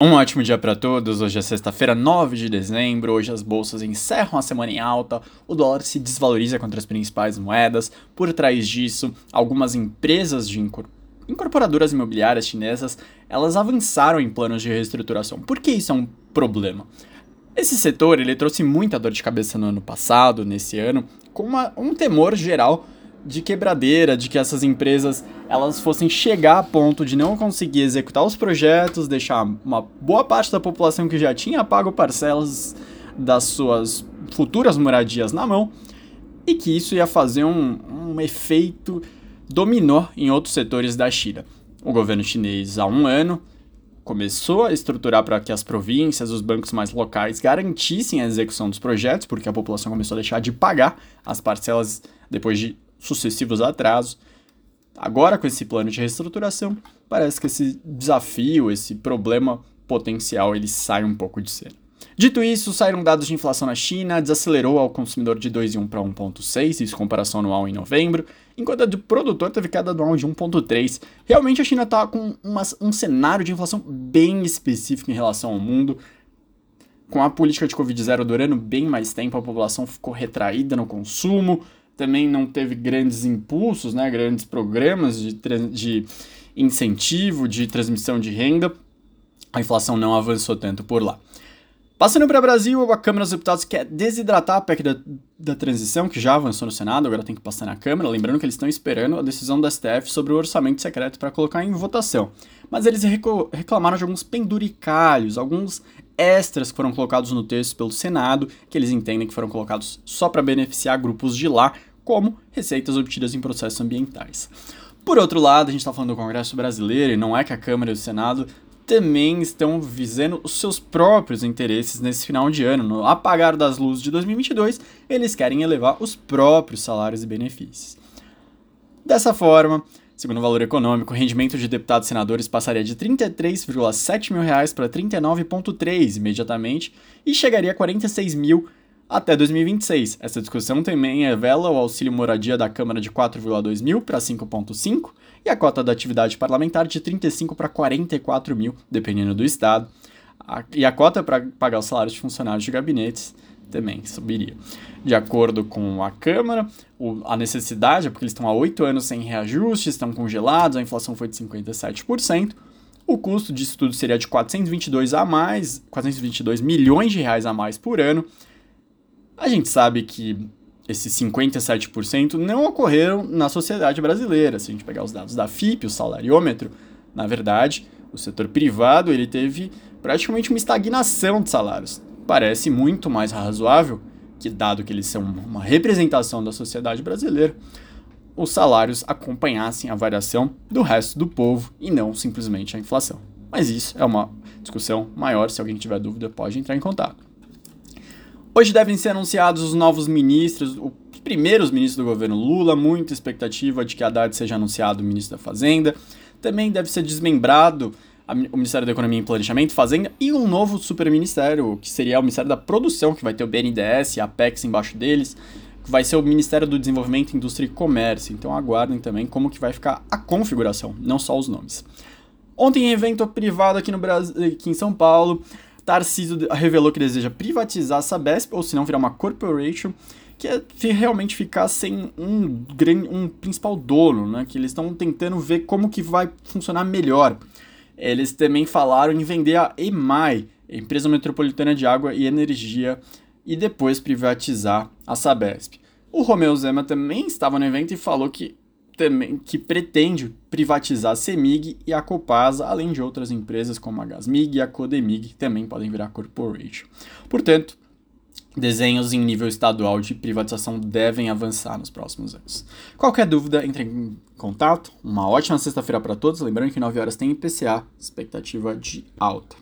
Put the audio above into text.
Um ótimo dia para todos. Hoje é sexta-feira, 9 de dezembro. Hoje as bolsas encerram a semana em alta. O dólar se desvaloriza contra as principais moedas. Por trás disso, algumas empresas de incorporadoras imobiliárias chinesas, elas avançaram em planos de reestruturação. Por que isso é um problema? Esse setor, ele trouxe muita dor de cabeça no ano passado, nesse ano, com uma, um temor geral de quebradeira, de que essas empresas elas fossem chegar a ponto de não conseguir executar os projetos, deixar uma boa parte da população que já tinha pago parcelas das suas futuras moradias na mão, e que isso ia fazer um, um efeito dominó em outros setores da China. O governo chinês, há um ano, começou a estruturar para que as províncias, os bancos mais locais garantissem a execução dos projetos, porque a população começou a deixar de pagar as parcelas depois de sucessivos atrasos. Agora, com esse plano de reestruturação, parece que esse desafio, esse problema potencial, ele sai um pouco de cena. Dito isso, saíram dados de inflação na China, desacelerou ao consumidor de 2,1 para 1,6, isso comparação anual em novembro, enquanto a do produtor teve queda anual de 1,3. Realmente a China está com uma, um cenário de inflação bem específico em relação ao mundo. Com a política de Covid-0 durando bem mais tempo, a população ficou retraída no consumo, também não teve grandes impulsos, né, grandes programas de, de incentivo, de transmissão de renda. A inflação não avançou tanto por lá. Passando para o Brasil, a Câmara dos Deputados quer desidratar a PEC da, da transição, que já avançou no Senado, agora tem que passar na Câmara. Lembrando que eles estão esperando a decisão do STF sobre o orçamento secreto para colocar em votação. Mas eles reclamaram de alguns penduricalhos, alguns extras que foram colocados no texto pelo Senado, que eles entendem que foram colocados só para beneficiar grupos de lá, como receitas obtidas em processos ambientais. Por outro lado, a gente está falando do Congresso Brasileiro, e não é que a Câmara e o Senado também estão visando os seus próprios interesses nesse final de ano. No apagar das luzes de 2022, eles querem elevar os próprios salários e benefícios. Dessa forma, segundo o valor econômico, o rendimento de deputados e senadores passaria de 33,7 mil reais para 39,3 imediatamente e chegaria a 46 mil até 2026. Essa discussão também revela o auxílio moradia da Câmara de 4,2 mil para 5,5 e a cota da atividade parlamentar de 35 para 44 mil, dependendo do estado. e a cota para pagar os salários de funcionários de gabinetes também subiria. De acordo com a Câmara, o, a necessidade é porque eles estão há oito anos sem reajuste, estão congelados, a inflação foi de 57%. O custo disso tudo seria de 422 a mais, 422 milhões de reais a mais por ano, a gente sabe que esses 57% não ocorreram na sociedade brasileira. Se a gente pegar os dados da FIP, o salariômetro, na verdade, o setor privado ele teve praticamente uma estagnação de salários. Parece muito mais razoável que, dado que eles são uma representação da sociedade brasileira, os salários acompanhassem a variação do resto do povo e não simplesmente a inflação. Mas isso é uma discussão maior. Se alguém tiver dúvida, pode entrar em contato. Hoje devem ser anunciados os novos ministros, os primeiros ministros do governo Lula, muita expectativa de que Haddad seja anunciado ministro da Fazenda. Também deve ser desmembrado o Ministério da Economia e Planejamento, Fazenda e um novo superministério, que seria o Ministério da Produção, que vai ter o BNDES a Apex embaixo deles, que vai ser o Ministério do Desenvolvimento, Indústria e Comércio. Então aguardem também como que vai ficar a configuração, não só os nomes. Ontem, em evento privado aqui no Brasil, aqui em São Paulo, Tarcísio revelou que deseja privatizar a Sabesp, ou se não virar uma corporation, que é realmente ficar sem um, um principal dono, né? Que eles estão tentando ver como que vai funcionar melhor. Eles também falaram em vender a EMAI, Empresa Metropolitana de Água e Energia, e depois privatizar a Sabesp. O Romeu Zema também estava no evento e falou que também, que pretende privatizar a Semig e a Copasa, além de outras empresas como a Gasmig e a Codemig, que também podem virar corporation. Portanto, desenhos em nível estadual de privatização devem avançar nos próximos anos. Qualquer dúvida, entre em contato. Uma ótima sexta-feira para todos. Lembrando que 9 horas tem IPCA, expectativa de alta.